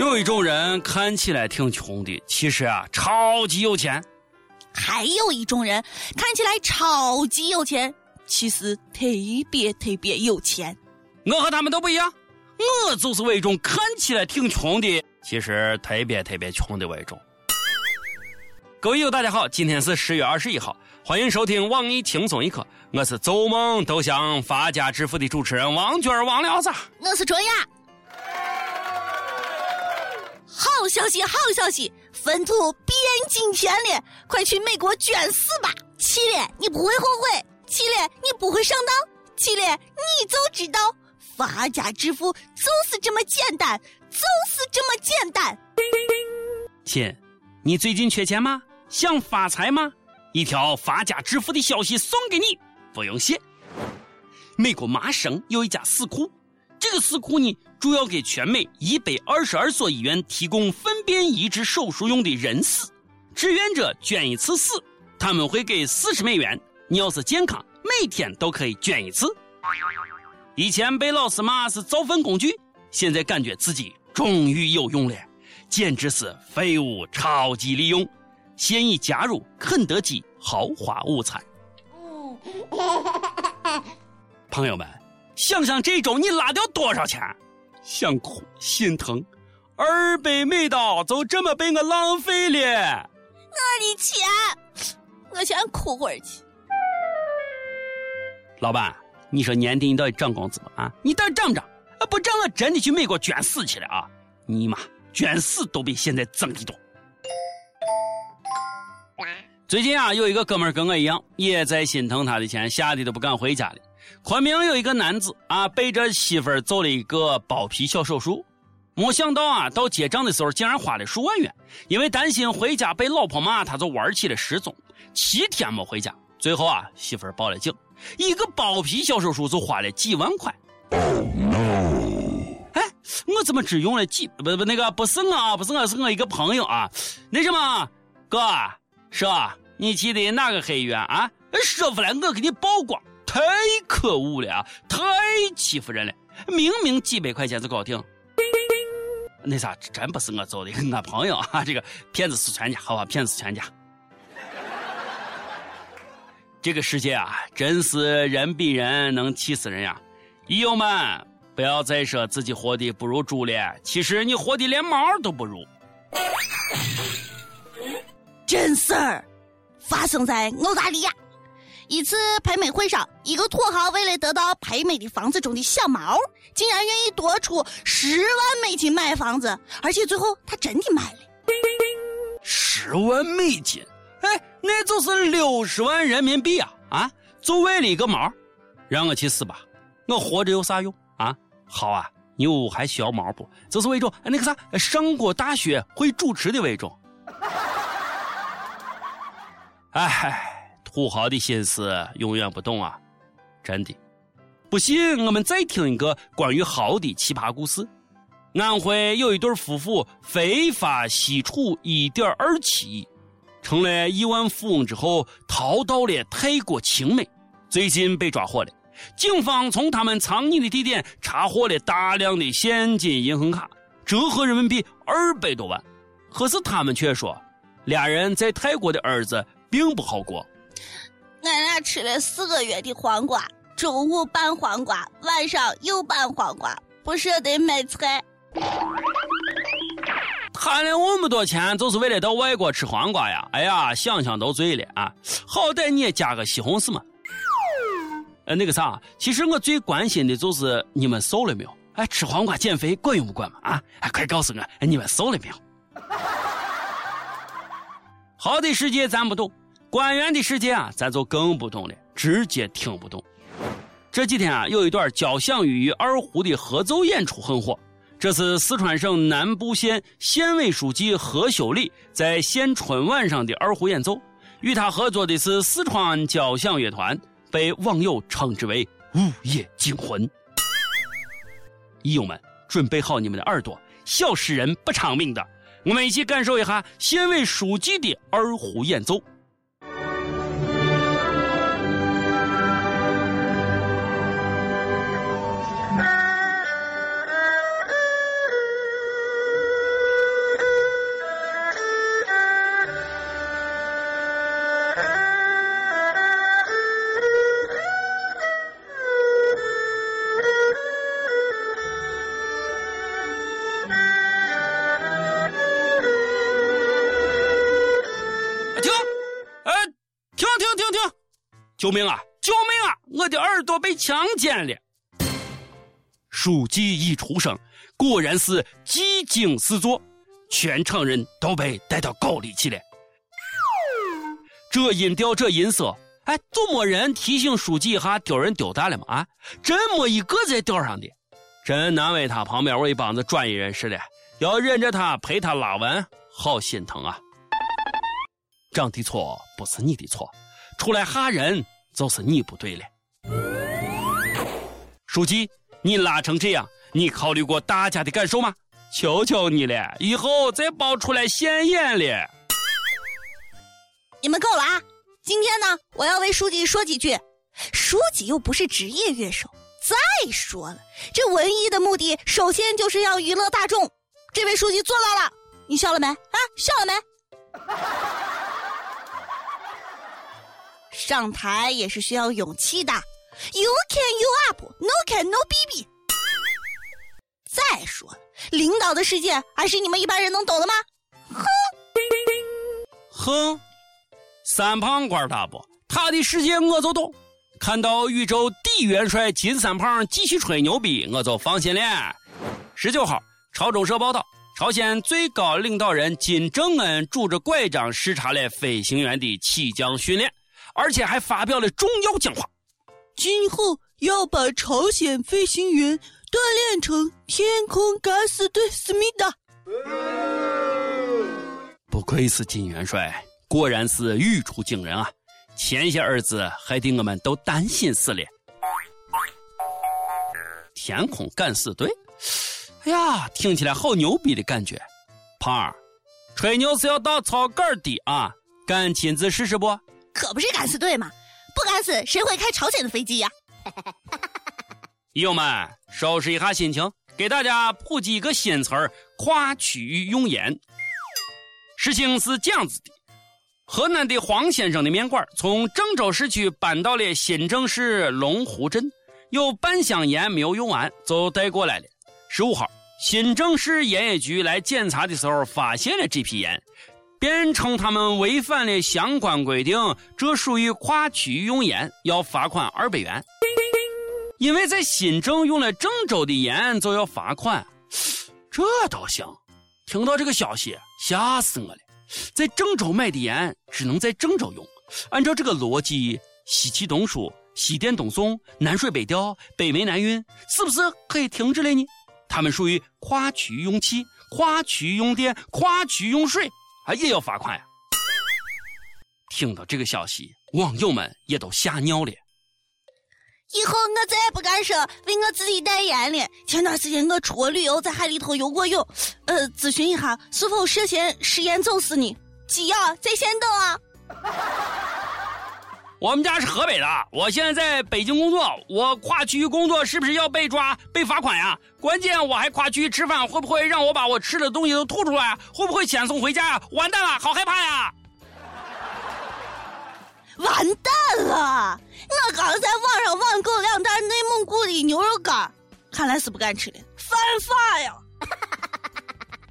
有一种人看起来挺穷的，其实啊超级有钱；还有一种人看起来超级有钱，其实特别特别有钱。我和他们都不一样，我就是那种看起来挺穷的，其实特别特别穷的那种。各位友，大家好，今天是十月二十一号，欢迎收听网易轻松一刻，我是做梦都想发家致富的主持人王娟王聊子，我是卓雅。好消息，好消息，粪土边境签了，快去美国捐死吧！去了你不会后悔，去了你不会上当，去了你就知道，发家致富就是这么简单，就是这么简单。亲，你最近缺钱吗？想发财吗？一条发家致富的消息送给你，不用谢。美国麻省有一家死库，这个死库呢，主要给全美一百二十二所医院提供粪便移植手术用的人死。志愿者捐一次死，他们会给四十美元。你要是健康，每天都可以捐一次。以前被老师骂是造粪工具，现在感觉自己终于有用了，简直是废物超级利用。现已加入肯德基豪华午餐。朋友们，想想这周你拉掉多少钱？想哭心疼，二百美刀就这么被我浪费了。我的钱，我先哭会儿去。老板，你说年底你到底涨工资吗？啊，你到底涨不涨？啊，不涨我真的去美国捐死去了啊！你妈，捐死都比现在挣的多。最近啊，有一个哥们儿跟我一样，也在心疼他的钱，吓得都不敢回家了。昆明有一个男子啊，背着媳妇儿做了一个包皮小手术，没想到啊，到结账的时候竟然花了数万元。因为担心回家被老婆骂，他就玩起了失踪，七天没回家。最后啊，媳妇儿报了警，一个包皮小手术就花了几万块。哎，我怎么只用了几？不不，那个不是我啊，不是我，是我一个朋友啊。那什么，哥。是啊，你去的哪个黑医院啊？说出来我给你曝光，太可恶了啊！太欺负人了，明明几百块钱就搞定。那啥，真不是我做的，我朋友啊，这个骗子是全家，好吧，骗子是全家。这个世界啊，真是人比人能气死人呀！医友们，不要再说自己活的不如猪了，其实你活的连猫都不如。真事儿发生在澳大利亚一次拍卖会上，一个土豪为了得到拍卖的房子中的小猫，竟然愿意多出十万美金买房子，而且最后他真的买了十万美金，哎，那就是六十万人民币啊！啊，就为了一个猫，让我去死吧！我活着有啥用啊？好啊，牛还需要毛不？就是那种那个啥，上过大学会主持的那种。哎，土豪的心思永远不懂啊！真的，不信我们再听一个关于豪的奇葩故事。安徽有一对夫妇非法吸储一点二七亿，成了亿万富翁之后，逃到了泰国清迈，最近被抓获了。警方从他们藏匿的地点查获了大量的现金、银行卡，折合人民币二百多万。可是他们却说，俩人在泰国的儿子。并不好过。俺俩吃了四个月的黄瓜，中午拌黄瓜，晚上又拌黄瓜，不舍得买菜。贪了那么多钱，就是为了到外国吃黄瓜呀！哎呀，想想都醉了啊！好歹你也加个西红柿嘛。呃，那个啥，其实我最关心的就是你们瘦了没有？哎，吃黄瓜减肥管用不管嘛？啊，快告诉我，你们瘦了没有？好的世界咱不懂。官员的世界啊，咱就更不懂了，直接听不懂。这几天啊，有一段交响乐与二胡的合奏演出很火。这是四川省南部县县委书记何修礼在县春晚上的二胡演奏。与他合作的是四川交响乐团，被网友称之为“午夜惊魂”。友友们，准备好你们的耳朵，小诗人不偿命的，我们一起感受一下县委书记的二胡演奏。停停停停救命啊！救命啊！我的耳朵被强奸了。书记一出生，果然是技惊四座，全场人都被带到沟里去了。这音调，这音色，哎，就没人提醒书记一下丢人丢大了吗？啊，真没一个在调上的，真难为他旁边我一帮子专业人士了，要忍着他陪他拉完，好心疼啊。长的错不是你的错，出来吓人就是你不对了。书记，你拉成这样，你考虑过大家的感受吗？求求你了，以后再爆出来现眼了。你们够了啊！今天呢，我要为书记说几句。书记又不是职业乐手。再说了，这文艺的目的，首先就是要娱乐大众。这位书记做到了，你笑了没？啊，笑了没？上台也是需要勇气的，You can you up，No can no b b。再说了，领导的世界还是你们一般人能懂的吗？哼，哼，三胖官大不？他的世界我就懂。看到宇宙第一元帅金三胖继续吹牛逼，我就放心了。十九号，朝中社报道，朝鲜最高领导人金正恩拄着拐杖视察了飞行员的起降训练。而且还发表了重要讲话，今后要把朝鲜飞行员锻炼成天空敢死队思密达。不愧是金元帅，果然是语出惊人啊！前些日子害得我们都担心死了。天空敢死队，哎呀，听起来好牛逼的感觉。胖儿，吹牛是要到草根的啊，敢亲自试试不？可不是敢死队吗？不敢死，谁会开朝鲜的飞机呀？友们，收拾一下心情，给大家普及一个新词儿——跨区域用盐。事情是这样子的：河南的黄先生的面馆从郑州市区搬到了新郑市龙湖镇，有半箱盐没有用完，就带过来了。十五号，新郑市盐业局来检查的时候，发现了这批盐。便称他们违反了相关规定，这属于跨区域用盐，要罚款二百元。因为在新郑用了郑州的盐，就要罚款，这倒行。听到这个消息，吓死我了！在郑州买的盐只能在郑州用。按照这个逻辑，西气东输、西电东送、南水北调、北煤南运，是不是可以停止了呢？他们属于跨区域用气、跨区域用电、跨区域用水。还，也要罚款呀！听到这个消息，网友们也都吓尿了。以后我再也不敢说为我自己代言了。前段时间我出国旅游，在海里头游过泳，呃，咨询一下是否涉嫌食盐走私呢？急要在线等啊！我们家是河北的，我现在在北京工作，我跨区域工作是不是要被抓、被罚款呀？关键我还跨区域吃饭，会不会让我把我吃的东西都吐出来？会不会遣送回家呀？完蛋了，好害怕呀！完蛋了！我刚在网上网购两袋内蒙古的牛肉干，看来是不敢吃了，犯法呀！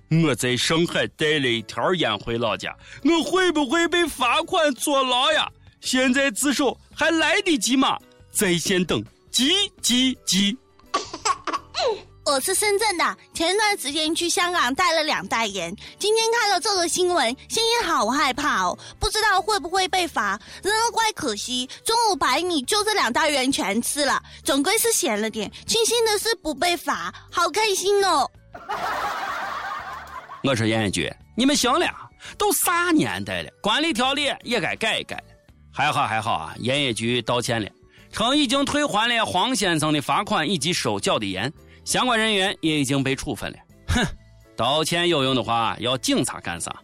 我在上海带了一条烟回老家，我会不会被罚款坐牢呀？现在自首还来得及吗？在线等，急急急！我是深圳的，前段时间去香港带了两袋盐，今天看到这个新闻，心里好害怕哦，不知道会不会被罚。人怪可惜，中午百米就这两袋盐全吃了，总归是咸了点。庆幸的是不被罚，好开心哦！我说严局，你们行了，都啥年代了，管理条例也该改一改。还好还好啊！盐业局道歉了，称已经退还了黄先生的罚款以及收缴的盐，相关人员也已经被处分了。哼，道歉有用的话，要警察干啥？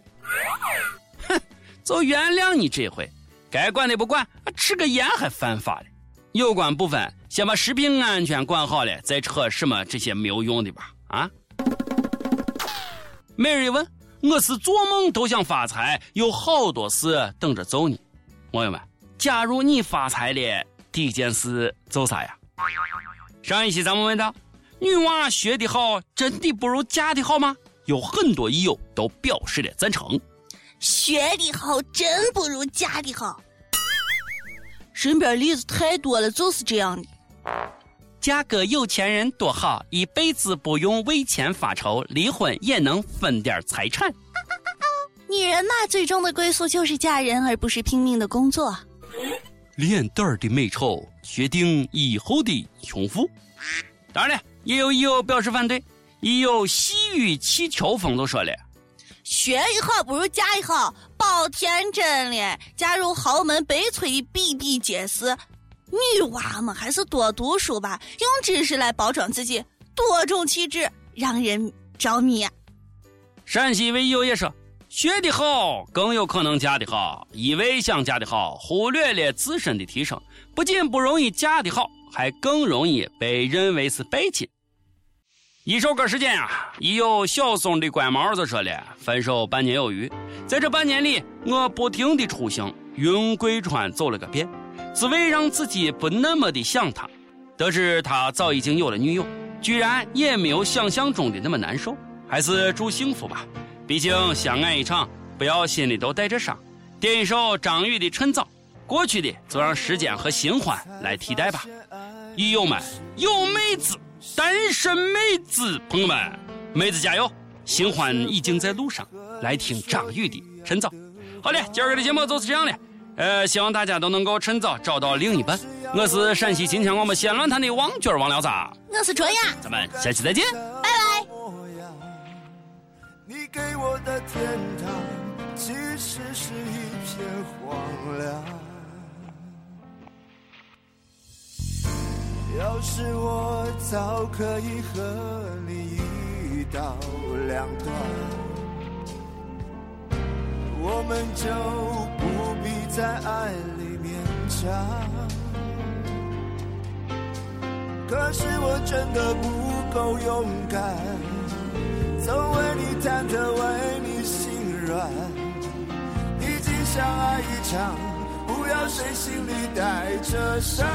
哼，就原谅你这回，该管的不管，吃个盐还犯法了。有关部分先把食品安全管好了，再扯什么这些没有用的吧？啊？每日一问，我是做梦都想发财，有好多事等着揍你。朋友们，假如你发财了，第一件事做啥呀？上一期咱们问到，女娃学的好，真的不如嫁的好吗？有很多益友都表示了赞成。学的好真不如嫁的好。身边例子太多了，就是这样的。嫁个有钱人多好，一辈子不用为钱发愁，离婚也能分点财产。女人嘛，最终的归宿就是嫁人，而不是拼命的工作。脸蛋儿的美丑决定以后的穷富。当然了，也有友表示反对。也有细雨气球风都说了：“学一号不如嫁一号，保天真了。嫁入豪门悲催的比比皆是。女娃们还是多读书吧，用知识来包装自己，多种气质，让人着迷。”陕西位友也说：“学的好更有可能嫁的好，一味想嫁的好，忽略了自身的提升，不仅不容易嫁的好，还更容易被认为是拜金。”一首歌时间啊，已有小松的乖毛子说了：“分手半年有余，在这半年里，我不停的出行，云贵川走了个遍，只为让自己不那么的想他。得知他早已经有了女友，居然也没有想象中的那么难受。还是祝幸福吧，毕竟相爱一场，不要心里都带着伤。点一首张宇的《趁早》，过去的就让时间和新欢来替代吧。益友们，有妹子。”单身妹子，朋友们，妹子加油！新欢已经在路上，来听张宇的《趁早》。好嘞，今儿个的节目就是这样了。呃，希望大家都能够趁早找到另一半。我是陕西金腔我们西安论坛的王娟王聊子，我是卓雅，咱们下期再见。你给我的天堂，其实是一片荒凉。要是我早可以和你一刀两断，我们就不必在爱里勉强。可是我真的不够勇敢，相爱一场，不要谁心里带着伤。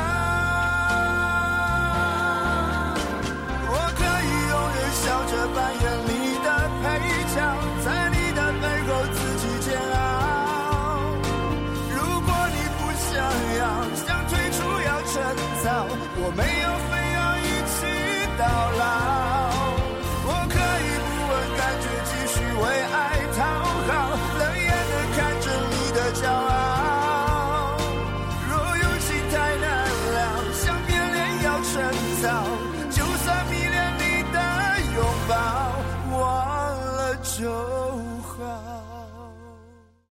我可以永远笑着扮演你的配角，在你的背后自己煎熬。如果你不想要，想退出要趁早，我没有非要一起到老。